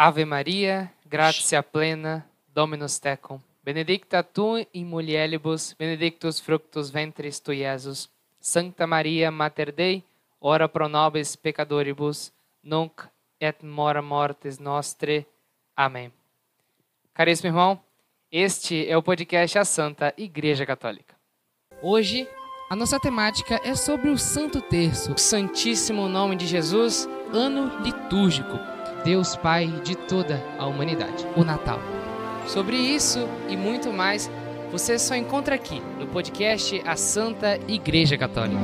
Ave Maria, gratia plena, Dominus tecum, benedicta tu in mulieribus, benedictus fructus ventris tui, Iesus. Sancta Maria, Mater Dei, ora pro nobis peccatoribus, nunc et mora mortis nostre. Amém. Caríssimo irmão, este é o podcast A Santa Igreja Católica. Hoje, a nossa temática é sobre o Santo Terço, o Santíssimo Nome de Jesus, ano litúrgico, Deus Pai de toda a humanidade, o Natal. Sobre isso e muito mais, você só encontra aqui no podcast A Santa Igreja Católica.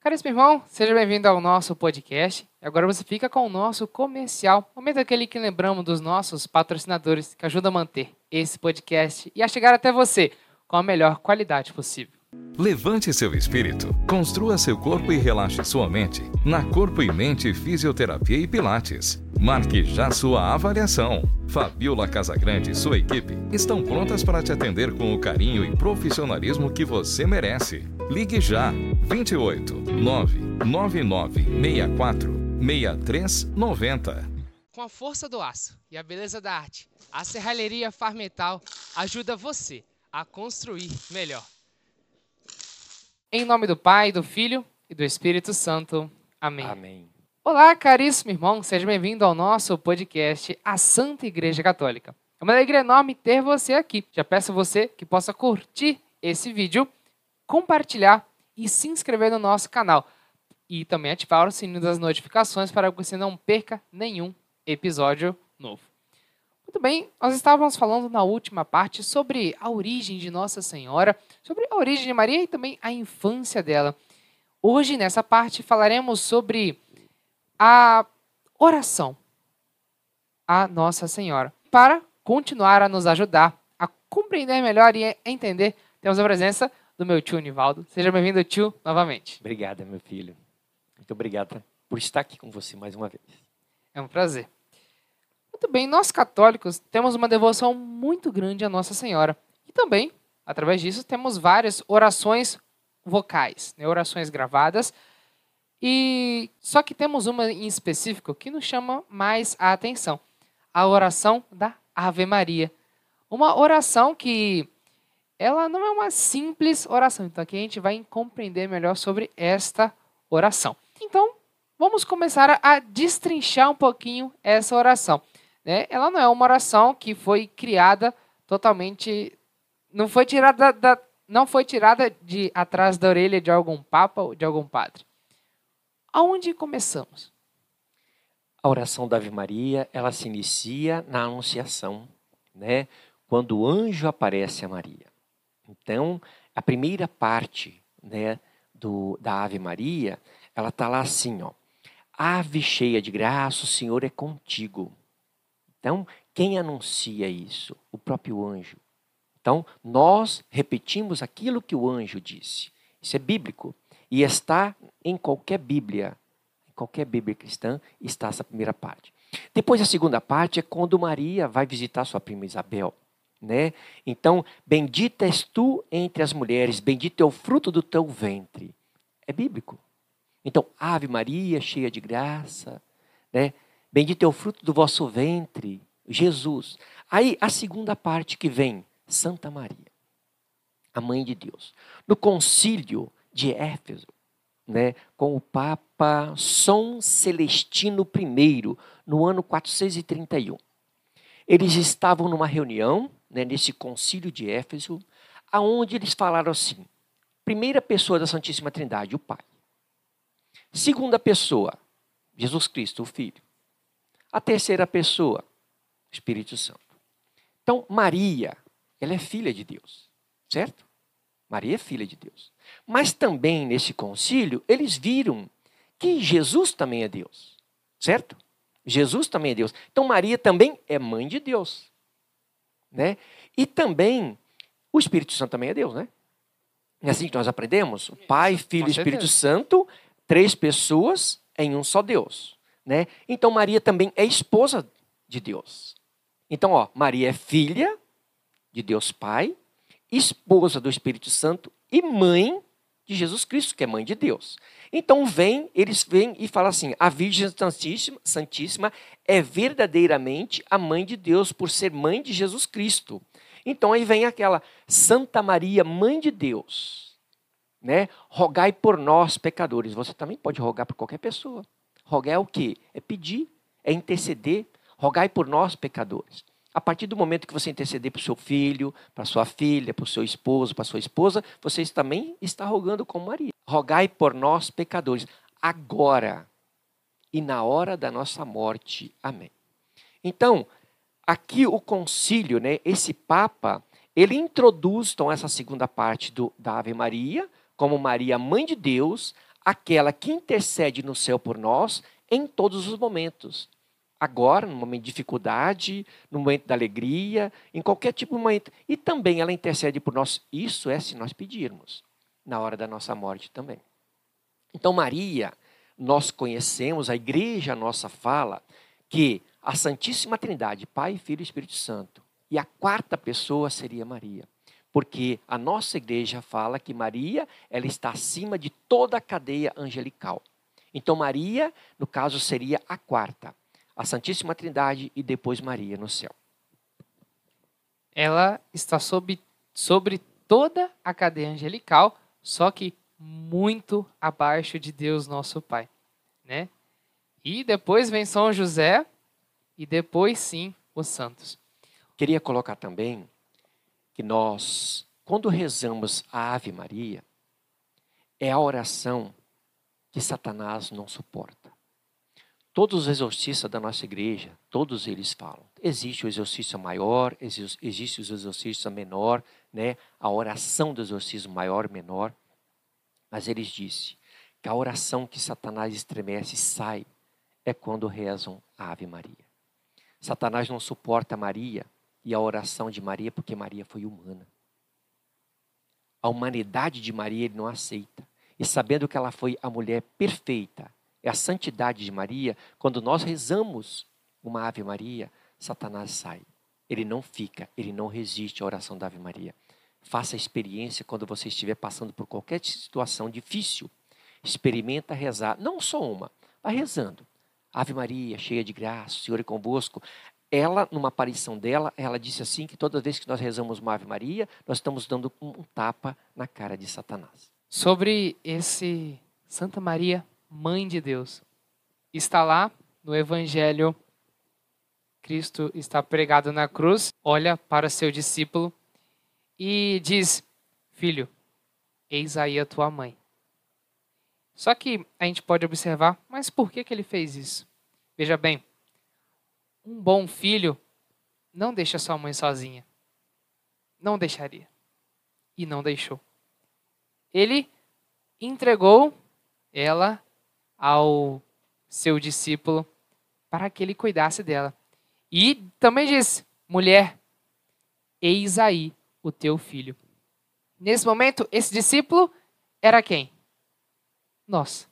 Caríssimo irmão, seja bem-vindo ao nosso podcast. Agora você fica com o nosso comercial, momento aquele que lembramos dos nossos patrocinadores que ajudam a manter esse podcast e a chegar até você com a melhor qualidade possível. Levante seu espírito, construa seu corpo e relaxe sua mente na Corpo e Mente Fisioterapia e Pilates. Marque já sua avaliação. Fabiola Casagrande e sua equipe estão prontas para te atender com o carinho e profissionalismo que você merece. Ligue já 28 999 64 6390. Com a força do aço e a beleza da arte, a Serralheria Farmetal ajuda você a construir melhor. Em nome do Pai, do Filho e do Espírito Santo. Amém. Amém. Olá, caríssimo irmão, seja bem-vindo ao nosso podcast A Santa Igreja Católica. É uma alegria enorme ter você aqui. Já peço a você que possa curtir esse vídeo, compartilhar e se inscrever no nosso canal. E também ativar o sininho das notificações para que você não perca nenhum episódio novo. Muito bem, nós estávamos falando na última parte sobre a origem de Nossa Senhora, sobre a origem de Maria e também a infância dela. Hoje, nessa parte, falaremos sobre a oração a Nossa Senhora. Para continuar a nos ajudar a compreender melhor e entender, temos a presença do meu tio Nivaldo. Seja bem-vindo, tio, novamente. Obrigada, meu filho. Muito obrigada por estar aqui com você mais uma vez. É um prazer. Muito bem, nós católicos temos uma devoção muito grande à Nossa Senhora. E também, através disso, temos várias orações vocais, né? orações gravadas. E só que temos uma em específico que nos chama mais a atenção: a oração da Ave Maria. Uma oração que ela não é uma simples oração. Então aqui a gente vai compreender melhor sobre esta oração. Então, vamos começar a destrinchar um pouquinho essa oração né, ela não é uma oração que foi criada totalmente. Não foi tirada da, não foi tirada de atrás da orelha de algum papa ou de algum padre. Aonde começamos? A oração da Ave Maria, ela se inicia na Anunciação, né? Quando o anjo aparece a Maria. Então, a primeira parte, né, do, da Ave Maria, ela está lá assim, ó. Ave cheia de graça, o Senhor é contigo. Então, quem anuncia isso? O próprio anjo. Então, nós repetimos aquilo que o anjo disse. Isso é bíblico. E está em qualquer Bíblia, em qualquer Bíblia cristã, está essa primeira parte. Depois, a segunda parte é quando Maria vai visitar sua prima Isabel. Né? Então, bendita és tu entre as mulheres, bendito é o fruto do teu ventre. É bíblico. Então, Ave Maria, cheia de graça, né? Bendito é o fruto do vosso ventre, Jesus. Aí a segunda parte que vem, Santa Maria, a mãe de Deus. No concílio de Éfeso, né, com o Papa São Celestino I, no ano 431. Eles estavam numa reunião, né, nesse concílio de Éfeso, aonde eles falaram assim: primeira pessoa da Santíssima Trindade, o Pai. Segunda pessoa, Jesus Cristo, o Filho. A terceira pessoa, Espírito Santo. Então, Maria, ela é filha de Deus, certo? Maria é filha de Deus. Mas também nesse concílio, eles viram que Jesus também é Deus, certo? Jesus também é Deus. Então, Maria também é mãe de Deus, né? E também o Espírito Santo também é Deus, né? É assim que nós aprendemos: Pai, Filho e Espírito Santo, três pessoas em um só Deus. Né? Então Maria também é esposa de Deus. Então, ó, Maria é filha de Deus Pai, esposa do Espírito Santo e mãe de Jesus Cristo, que é mãe de Deus. Então vem, eles vêm e falam assim: a Virgem Santíssima, Santíssima é verdadeiramente a mãe de Deus por ser mãe de Jesus Cristo. Então aí vem aquela Santa Maria, mãe de Deus, né? Rogai por nós pecadores. Você também pode rogar por qualquer pessoa. Rogar é o quê? É pedir, é interceder. Rogai por nós pecadores. A partir do momento que você interceder para o seu filho, para sua filha, para o seu esposo, para sua esposa, você também está rogando com Maria. Rogai por nós, pecadores, agora e na hora da nossa morte. Amém. Então, aqui o concílio, né, esse Papa, ele introduz então, essa segunda parte do, da Ave Maria, como Maria, mãe de Deus, aquela que intercede no céu por nós em todos os momentos agora, no momento de dificuldade, no momento da alegria, em qualquer tipo de momento. E também ela intercede por nós. Isso é se nós pedirmos, na hora da nossa morte também. Então, Maria, nós conhecemos, a igreja nossa fala que a Santíssima Trindade, Pai, Filho e Espírito Santo, e a quarta pessoa seria Maria. Porque a nossa igreja fala que Maria, ela está acima de toda a cadeia angelical. Então Maria, no caso, seria a quarta a Santíssima Trindade e depois Maria no céu. Ela está sobre, sobre toda a cadeia angelical, só que muito abaixo de Deus nosso Pai, né? E depois vem São José e depois sim os santos. Queria colocar também que nós, quando rezamos a Ave Maria, é a oração que Satanás não suporta. Todos os exorcistas da nossa igreja, todos eles falam. Existe o exorcista maior, existe o exorcista menor, né? a oração do exorcismo maior menor. Mas eles dizem que a oração que Satanás estremece e sai é quando rezam a Ave Maria. Satanás não suporta Maria e a oração de Maria porque Maria foi humana. A humanidade de Maria ele não aceita. E sabendo que ela foi a mulher perfeita, é a santidade de Maria, quando nós rezamos uma Ave Maria, Satanás sai. Ele não fica, ele não resiste à oração da Ave Maria. Faça a experiência quando você estiver passando por qualquer situação difícil. Experimenta rezar, não só uma, vá rezando. Ave Maria, cheia de graça, o Senhor é convosco. Ela, numa aparição dela, ela disse assim que toda vez que nós rezamos uma Ave Maria, nós estamos dando um tapa na cara de Satanás. Sobre esse Santa Maria mãe de Deus. Está lá no Evangelho. Cristo está pregado na cruz, olha para seu discípulo e diz: Filho, eis aí a tua mãe. Só que a gente pode observar, mas por que, que ele fez isso? Veja bem, um bom filho não deixa sua mãe sozinha. Não deixaria. E não deixou. Ele entregou ela ao seu discípulo para que ele cuidasse dela. E também diz: mulher, eis aí o teu filho. Nesse momento, esse discípulo era quem? Nós.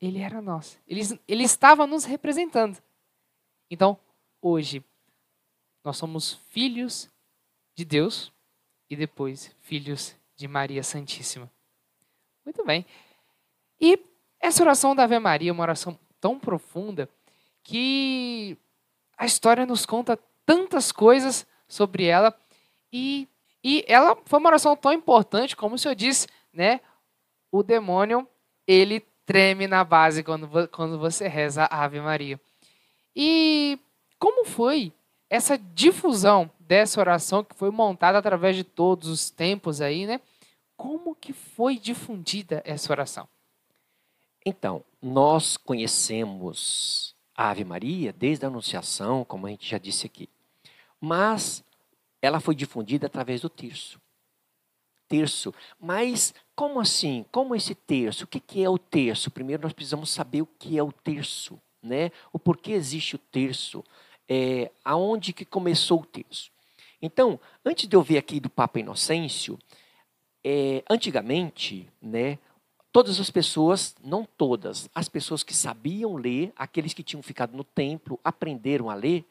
Ele era nós. Ele, ele estava nos representando. Então, hoje, nós somos filhos de Deus e depois filhos de Maria Santíssima. Muito bem. E essa oração da Ave Maria é uma oração tão profunda que a história nos conta tantas coisas sobre ela e, e ela foi uma oração tão importante, como o senhor disse, né? O demônio, ele treme na base quando, quando você reza a Ave Maria. E como foi essa difusão dessa oração que foi montada através de todos os tempos aí, né? Como que foi difundida essa oração? Então, nós conhecemos a Ave Maria desde a Anunciação, como a gente já disse aqui. Mas ela foi difundida através do terço. Terço. Mas como assim? Como esse terço? O que é o terço? Primeiro nós precisamos saber o que é o terço, né? O porquê existe o terço, é, aonde que começou o terço. Então, antes de eu ver aqui do Papa Inocêncio, é, antigamente, né, Todas as pessoas, não todas, as pessoas que sabiam ler, aqueles que tinham ficado no templo, aprenderam a ler,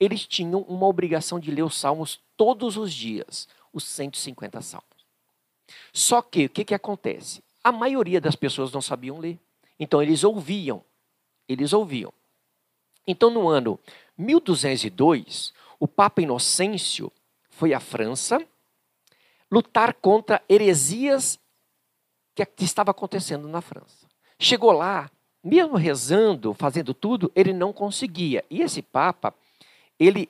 eles tinham uma obrigação de ler os salmos todos os dias, os 150 salmos. Só que o que, que acontece? A maioria das pessoas não sabiam ler. Então eles ouviam. Eles ouviam. Então no ano 1202, o Papa Inocêncio foi à França lutar contra heresias que estava acontecendo na França. Chegou lá, mesmo rezando, fazendo tudo, ele não conseguia. E esse Papa, ele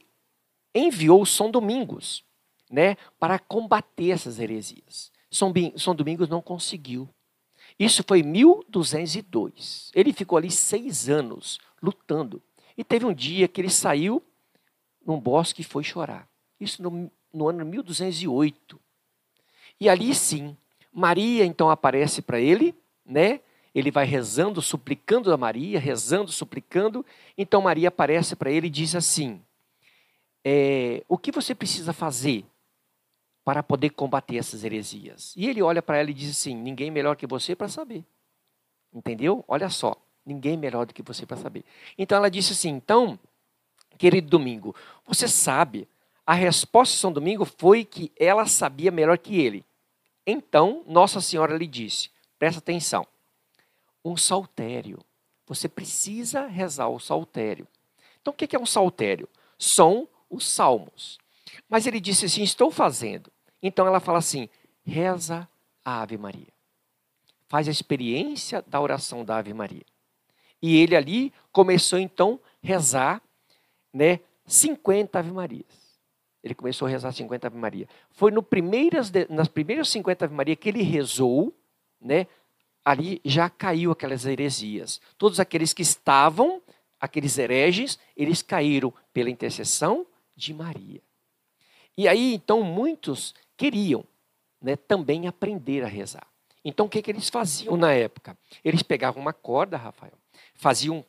enviou São Domingos, né, para combater essas heresias. São, Domingos não conseguiu. Isso foi 1202. Ele ficou ali seis anos lutando. E teve um dia que ele saiu num bosque e foi chorar. Isso no, no ano 1208. E ali sim, Maria então aparece para ele, né? Ele vai rezando, suplicando a Maria, rezando, suplicando. Então Maria aparece para ele e diz assim: é, O que você precisa fazer para poder combater essas heresias. E ele olha para ela e diz assim: ninguém melhor que você para saber. Entendeu? Olha só, ninguém melhor do que você para saber. Então ela disse assim: então, querido Domingo, você sabe, a resposta de São Domingo foi que ela sabia melhor que ele. Então, Nossa Senhora lhe disse: presta atenção, um saltério. Você precisa rezar o saltério. Então, o que é um saltério? São os salmos. Mas ele disse assim: estou fazendo. Então ela fala assim: reza a Ave Maria. Faz a experiência da oração da Ave Maria. E ele ali começou então a rezar, né, 50 Ave Marias. Ele começou a rezar 50 Ave Maria. Foi no primeiras, nas primeiras 50 Ave Maria que ele rezou, né? Ali já caiu aquelas heresias. Todos aqueles que estavam, aqueles hereges, eles caíram pela intercessão de Maria. E aí, então, muitos queriam né, também aprender a rezar. Então, o que, que eles faziam na época? Eles pegavam uma corda, Rafael, faziam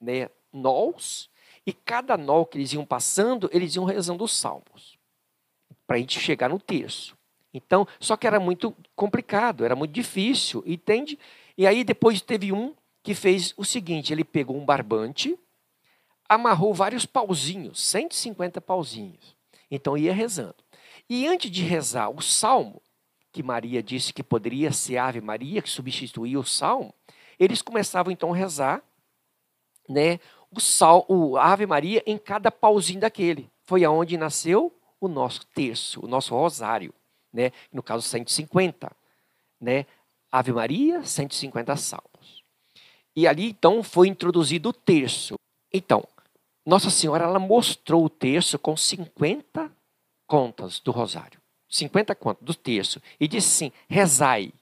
né, nós, e cada nó que eles iam passando, eles iam rezando os salmos, para a gente chegar no terço. Então, só que era muito complicado, era muito difícil, entende? E aí depois teve um que fez o seguinte: ele pegou um barbante, amarrou vários pauzinhos, 150 pauzinhos. Então ia rezando. E antes de rezar o salmo, que Maria disse que poderia ser Ave Maria, que substituía o salmo, eles começavam então a rezar né, o, sal, o Ave Maria em cada pauzinho daquele. Foi aonde nasceu o nosso terço, o nosso rosário, né, no caso 150. Né, Ave Maria, 150 salmos. E ali então foi introduzido o terço. Então, Nossa Senhora ela mostrou o terço com 50 contas do rosário, 50 contas do terço, e disse assim: rezai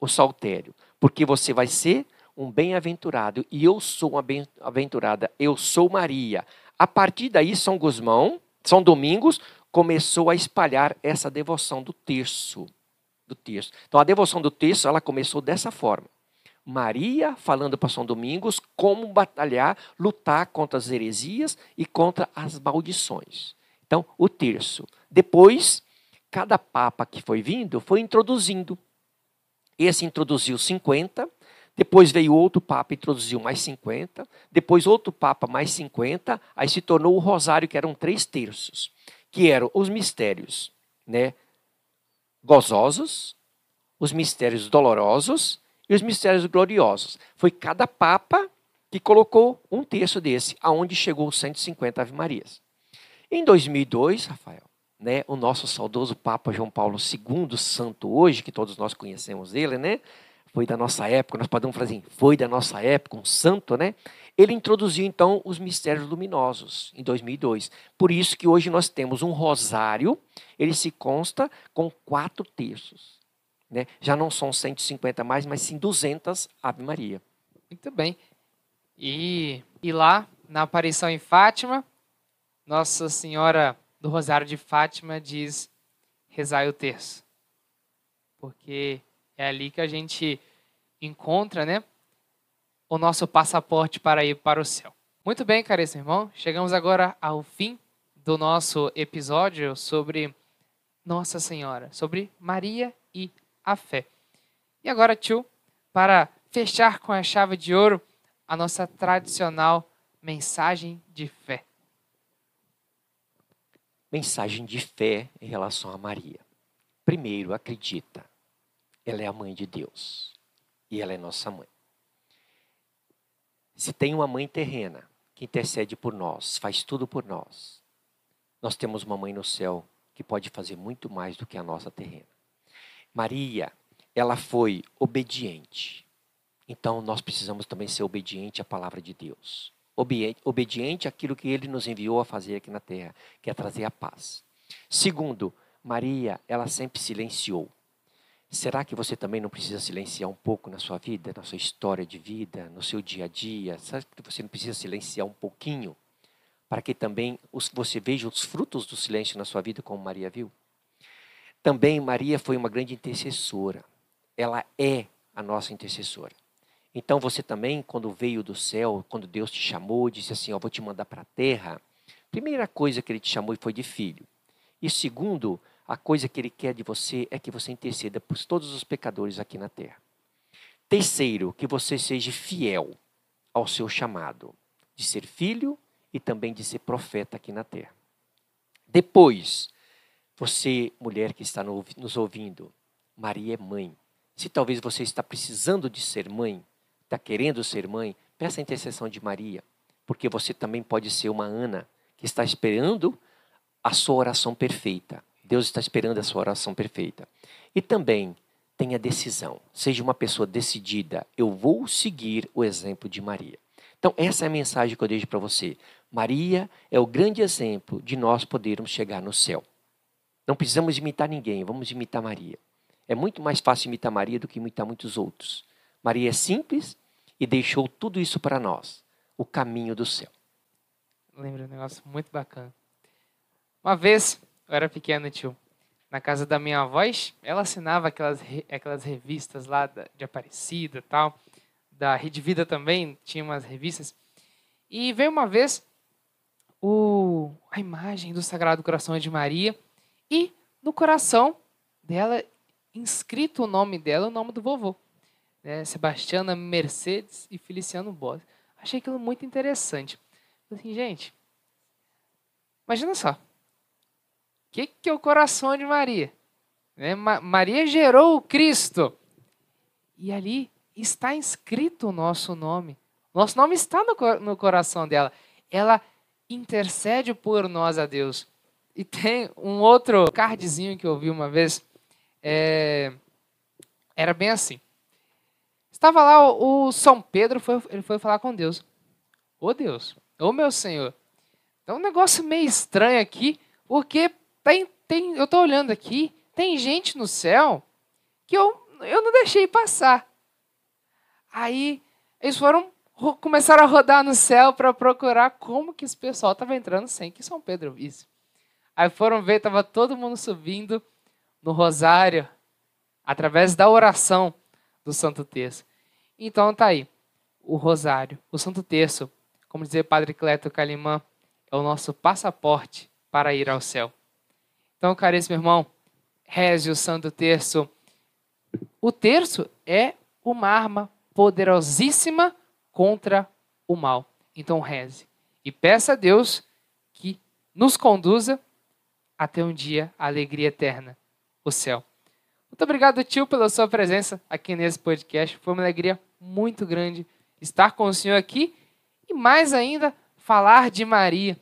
o saltério, porque você vai ser um bem-aventurado, e eu sou uma bem-aventurada, eu sou Maria. A partir daí, São Gusmão, São Domingos, começou a espalhar essa devoção do terço. Do terço. Então, a devoção do terço, ela começou dessa forma. Maria falando para São Domingos como batalhar, lutar contra as heresias e contra as maldições. Então, o terço. Depois, cada papa que foi vindo foi introduzindo. Esse introduziu 50, depois veio outro papa e introduziu mais 50, depois outro papa mais 50, aí se tornou o rosário, que eram três terços, que eram os mistérios né, gozosos, os mistérios dolorosos e os mistérios gloriosos. Foi cada papa que colocou um terço desse, aonde chegou 150 Ave Marias. Em 2002, Rafael, né, o nosso saudoso Papa João Paulo II, santo hoje, que todos nós conhecemos ele, né, foi da nossa época, nós podemos falar assim, foi da nossa época, um santo, né? Ele introduziu então os mistérios luminosos em 2002. Por isso que hoje nós temos um rosário, ele se consta com quatro terços. Né? Já não são 150 mais, mas sim 200 Ave Maria. Muito bem. E, e lá, na aparição em Fátima, nossa Senhora do Rosário de Fátima diz: rezai o terço. Porque é ali que a gente encontra, né, o nosso passaporte para ir para o céu. Muito bem, caríssimo irmão, chegamos agora ao fim do nosso episódio sobre Nossa Senhora, sobre Maria e a fé. E agora, tio, para fechar com a chave de ouro a nossa tradicional mensagem de fé mensagem de fé em relação a Maria. primeiro, acredita, ela é a mãe de Deus e ela é nossa mãe. Se tem uma mãe terrena que intercede por nós, faz tudo por nós, nós temos uma mãe no céu que pode fazer muito mais do que a nossa terrena. Maria, ela foi obediente. Então nós precisamos também ser obediente à palavra de Deus. Obediente, àquilo que ele nos enviou a fazer aqui na terra, que é trazer a paz. Segundo, Maria, ela sempre silenciou. Será que você também não precisa silenciar um pouco na sua vida, na sua história de vida, no seu dia a dia? Será que você não precisa silenciar um pouquinho para que também você veja os frutos do silêncio na sua vida, como Maria viu? Também Maria foi uma grande intercessora. Ela é a nossa intercessora. Então você também, quando veio do céu, quando Deus te chamou, disse assim: Ó, vou te mandar para a terra. Primeira coisa que ele te chamou foi de filho. E segundo, a coisa que ele quer de você é que você interceda por todos os pecadores aqui na terra. Terceiro, que você seja fiel ao seu chamado de ser filho e também de ser profeta aqui na terra. Depois, você, mulher que está nos ouvindo, Maria é mãe. Se talvez você está precisando de ser mãe, está querendo ser mãe, peça a intercessão de Maria, porque você também pode ser uma Ana que está esperando a sua oração perfeita. Deus está esperando a sua oração perfeita. E também tenha decisão. Seja uma pessoa decidida. Eu vou seguir o exemplo de Maria. Então, essa é a mensagem que eu deixo para você. Maria é o grande exemplo de nós podermos chegar no céu. Não precisamos imitar ninguém, vamos imitar Maria. É muito mais fácil imitar Maria do que imitar muitos outros. Maria é simples e deixou tudo isso para nós o caminho do céu. Lembra um negócio muito bacana. Uma vez, eu era pequeno, tio, na casa da minha avó, ela assinava aquelas, aquelas revistas lá de Aparecida tal. Da Rede Vida também tinha umas revistas. E veio uma vez o, a imagem do Sagrado Coração de Maria e no coração dela, inscrito o nome dela, o nome do vovô. Né? Sebastiana Mercedes e Feliciano Boss. Achei aquilo muito interessante. Assim, gente, imagina só. O que, que é o coração de Maria? Né? Ma Maria gerou o Cristo. E ali está inscrito o nosso nome. Nosso nome está no, no coração dela. Ela intercede por nós a Deus. E tem um outro cardzinho que eu vi uma vez. É, era bem assim. Estava lá o, o, São Pedro, foi, ele foi falar com Deus. Ô Deus, ô meu Senhor. É um negócio meio estranho aqui, porque tem, tem, eu estou olhando aqui, tem gente no céu que eu, eu não deixei passar. Aí eles foram começaram a rodar no céu para procurar como que esse pessoal estava entrando sem que São Pedro visse. Aí foram ver, estava todo mundo subindo no rosário, através da oração do Santo Terço. Então tá aí, o rosário, o Santo Terço, como dizia o Padre Cleto Calimã, é o nosso passaporte para ir ao céu. Então, caríssimo irmão, reze o Santo Terço. O terço é uma arma poderosíssima contra o mal. Então, reze e peça a Deus que nos conduza até um dia a alegria eterna, o céu. Muito obrigado, tio, pela sua presença aqui nesse podcast. Foi uma alegria muito grande estar com o senhor aqui e mais ainda falar de Maria,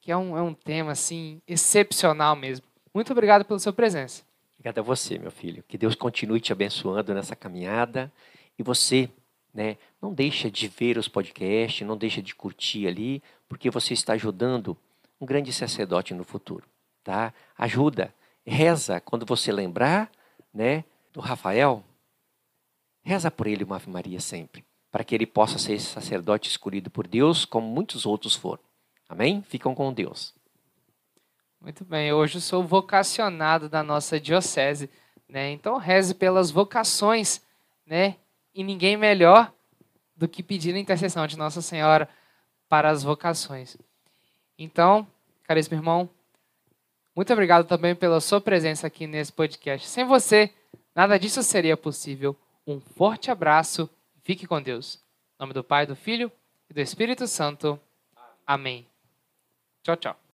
que é um, é um tema assim excepcional mesmo. Muito obrigado pela sua presença. Obrigado a você, meu filho. Que Deus continue te abençoando nessa caminhada e você, né, não deixa de ver os podcasts, não deixa de curtir ali, porque você está ajudando um grande sacerdote no futuro tá? Ajuda, reza quando você lembrar, né, do Rafael, reza por ele uma Ave Maria sempre, para que ele possa ser sacerdote escolhido por Deus, como muitos outros foram. Amém? Ficam com Deus. Muito bem, hoje eu sou vocacionado da nossa diocese, né? Então reze pelas vocações, né? E ninguém melhor do que pedir a intercessão de Nossa Senhora para as vocações. Então, caríssimo irmão, muito obrigado também pela sua presença aqui nesse podcast. Sem você, nada disso seria possível. Um forte abraço. Fique com Deus. Em nome do Pai, do Filho e do Espírito Santo. Amém. Tchau, tchau.